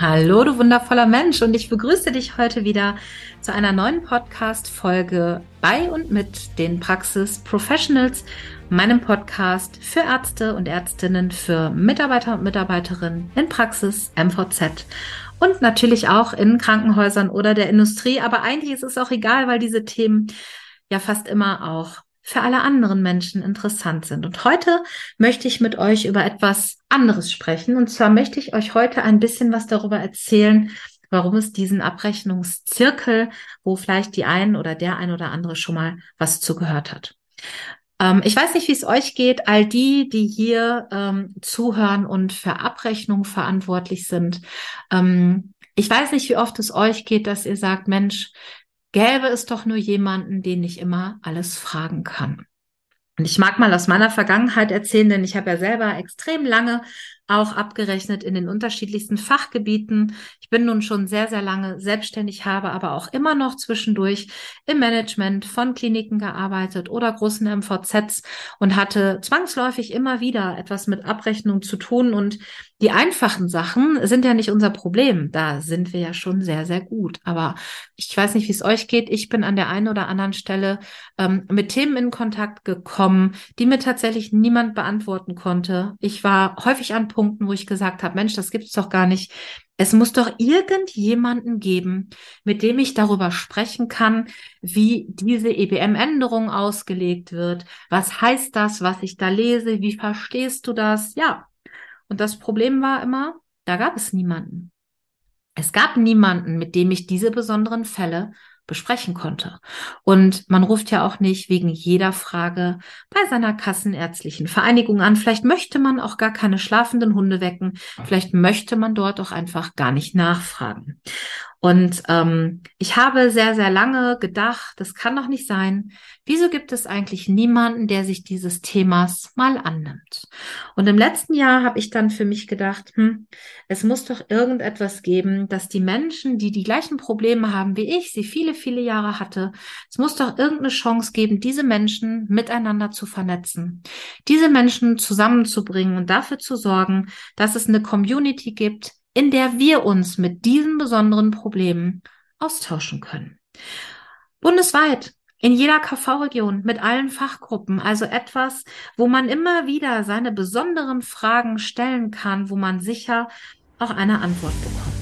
Hallo, du wundervoller Mensch, und ich begrüße dich heute wieder zu einer neuen Podcast-Folge bei und mit den Praxis Professionals, meinem Podcast für Ärzte und Ärztinnen, für Mitarbeiter und Mitarbeiterinnen in Praxis MVZ und natürlich auch in Krankenhäusern oder der Industrie. Aber eigentlich ist es auch egal, weil diese Themen ja fast immer auch für alle anderen Menschen interessant sind. Und heute möchte ich mit euch über etwas anderes sprechen. Und zwar möchte ich euch heute ein bisschen was darüber erzählen, warum es diesen Abrechnungszirkel, wo vielleicht die ein oder der ein oder andere schon mal was zugehört hat. Ähm, ich weiß nicht, wie es euch geht, all die, die hier ähm, zuhören und für Abrechnung verantwortlich sind. Ähm, ich weiß nicht, wie oft es euch geht, dass ihr sagt, Mensch, gäbe es doch nur jemanden, den ich immer alles fragen kann. Und ich mag mal aus meiner Vergangenheit erzählen, denn ich habe ja selber extrem lange auch abgerechnet in den unterschiedlichsten Fachgebieten. Ich bin nun schon sehr, sehr lange selbstständig, habe aber auch immer noch zwischendurch im Management von Kliniken gearbeitet oder großen MVZs und hatte zwangsläufig immer wieder etwas mit Abrechnung zu tun. Und die einfachen Sachen sind ja nicht unser Problem. Da sind wir ja schon sehr, sehr gut. Aber ich weiß nicht, wie es euch geht. Ich bin an der einen oder anderen Stelle ähm, mit Themen in Kontakt gekommen, die mir tatsächlich niemand beantworten konnte. Ich war häufig an Punkten, wo ich gesagt habe, Mensch, das gibt's doch gar nicht. Es muss doch irgendjemanden geben, mit dem ich darüber sprechen kann, wie diese EBM-Änderung ausgelegt wird. Was heißt das, was ich da lese? Wie verstehst du das? Ja. Und das Problem war immer, da gab es niemanden. Es gab niemanden, mit dem ich diese besonderen Fälle besprechen konnte. Und man ruft ja auch nicht wegen jeder Frage bei seiner kassenärztlichen Vereinigung an. Vielleicht möchte man auch gar keine schlafenden Hunde wecken. Vielleicht möchte man dort auch einfach gar nicht nachfragen. Und ähm, ich habe sehr, sehr lange gedacht, das kann doch nicht sein. Wieso gibt es eigentlich niemanden, der sich dieses Themas mal annimmt? Und im letzten Jahr habe ich dann für mich gedacht, hm, es muss doch irgendetwas geben, dass die Menschen, die die gleichen Probleme haben wie ich, sie viele, viele Jahre hatte, es muss doch irgendeine Chance geben, diese Menschen miteinander zu vernetzen, diese Menschen zusammenzubringen und dafür zu sorgen, dass es eine Community gibt, in der wir uns mit diesen besonderen Problemen austauschen können. Bundesweit, in jeder KV-Region, mit allen Fachgruppen, also etwas, wo man immer wieder seine besonderen Fragen stellen kann, wo man sicher auch eine Antwort bekommt.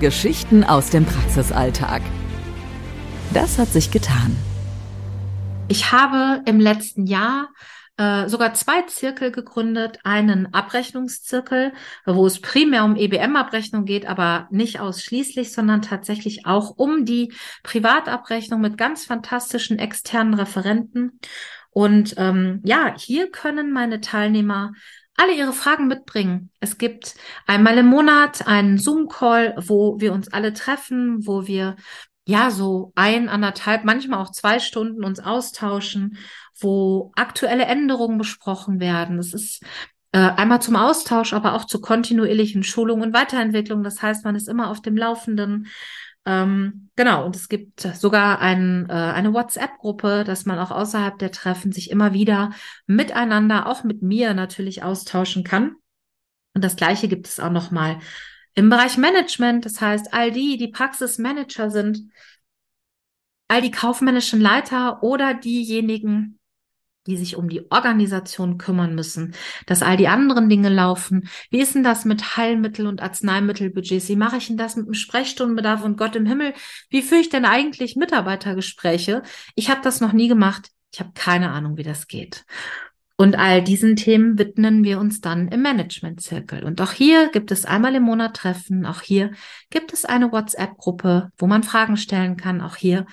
Geschichten aus dem Praxisalltag. Das hat sich getan. Ich habe im letzten Jahr äh, sogar zwei Zirkel gegründet. Einen Abrechnungszirkel, wo es primär um EBM-Abrechnung geht, aber nicht ausschließlich, sondern tatsächlich auch um die Privatabrechnung mit ganz fantastischen externen Referenten. Und ähm, ja, hier können meine Teilnehmer alle ihre Fragen mitbringen. Es gibt einmal im Monat einen Zoom-Call, wo wir uns alle treffen, wo wir ja so ein, anderthalb, manchmal auch zwei Stunden uns austauschen wo aktuelle Änderungen besprochen werden. Es ist äh, einmal zum Austausch, aber auch zur kontinuierlichen Schulung und Weiterentwicklung. Das heißt, man ist immer auf dem Laufenden. Ähm, genau, und es gibt sogar ein, äh, eine WhatsApp-Gruppe, dass man auch außerhalb der Treffen sich immer wieder miteinander, auch mit mir natürlich austauschen kann. Und das Gleiche gibt es auch nochmal im Bereich Management. Das heißt, all die, die Praxismanager sind, all die kaufmännischen Leiter oder diejenigen, die sich um die Organisation kümmern müssen, dass all die anderen Dinge laufen. Wie ist denn das mit Heilmittel- und Arzneimittelbudgets? Wie mache ich denn das mit dem Sprechstundenbedarf und Gott im Himmel? Wie führe ich denn eigentlich Mitarbeitergespräche? Ich habe das noch nie gemacht. Ich habe keine Ahnung, wie das geht. Und all diesen Themen widmen wir uns dann im Management-Zirkel. Und auch hier gibt es einmal im Monat Treffen. Auch hier gibt es eine WhatsApp-Gruppe, wo man Fragen stellen kann. Auch hier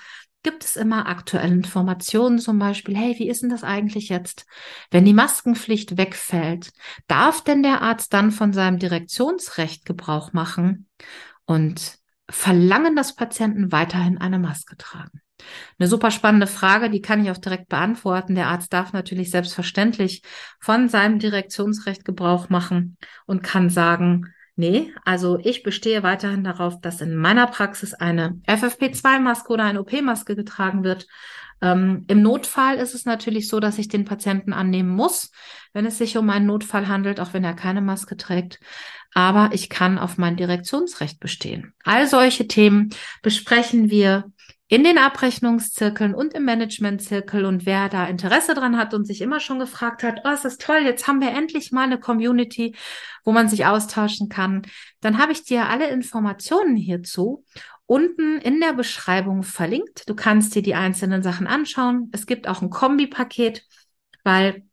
gibt es immer aktuelle Informationen, zum Beispiel, hey, wie ist denn das eigentlich jetzt, wenn die Maskenpflicht wegfällt? Darf denn der Arzt dann von seinem Direktionsrecht Gebrauch machen und verlangen, dass Patienten weiterhin eine Maske tragen? Eine super spannende Frage, die kann ich auch direkt beantworten. Der Arzt darf natürlich selbstverständlich von seinem Direktionsrecht Gebrauch machen und kann sagen, nee, also ich bestehe weiterhin darauf, dass in meiner Praxis eine FFP2-Maske oder eine OP-Maske getragen wird. Ähm, Im Notfall ist es natürlich so, dass ich den Patienten annehmen muss, wenn es sich um einen Notfall handelt, auch wenn er keine Maske trägt. Aber ich kann auf mein Direktionsrecht bestehen. All solche Themen besprechen wir in den Abrechnungszirkeln und im Managementzirkel und wer da Interesse dran hat und sich immer schon gefragt hat, oh, ist das toll, jetzt haben wir endlich mal eine Community, wo man sich austauschen kann, dann habe ich dir alle Informationen hierzu unten in der Beschreibung verlinkt. Du kannst dir die einzelnen Sachen anschauen. Es gibt auch ein Kombipaket, weil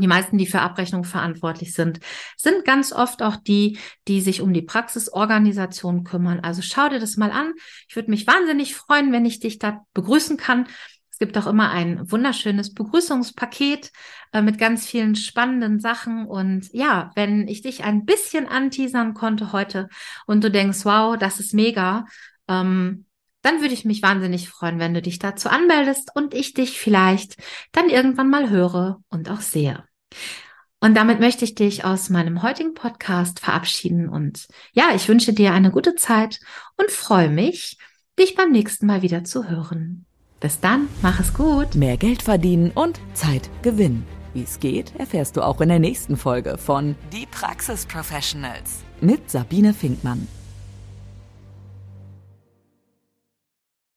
die meisten, die für Abrechnung verantwortlich sind, sind ganz oft auch die, die sich um die Praxisorganisation kümmern. Also schau dir das mal an. Ich würde mich wahnsinnig freuen, wenn ich dich da begrüßen kann. Es gibt auch immer ein wunderschönes Begrüßungspaket äh, mit ganz vielen spannenden Sachen. Und ja, wenn ich dich ein bisschen anteasern konnte heute und du denkst, wow, das ist mega, ähm, dann würde ich mich wahnsinnig freuen, wenn du dich dazu anmeldest und ich dich vielleicht dann irgendwann mal höre und auch sehe. Und damit möchte ich dich aus meinem heutigen Podcast verabschieden und ja, ich wünsche dir eine gute Zeit und freue mich, dich beim nächsten Mal wieder zu hören. Bis dann, mach es gut. Mehr Geld verdienen und Zeit gewinnen. Wie es geht, erfährst du auch in der nächsten Folge von Die Praxis Professionals mit Sabine Finkmann.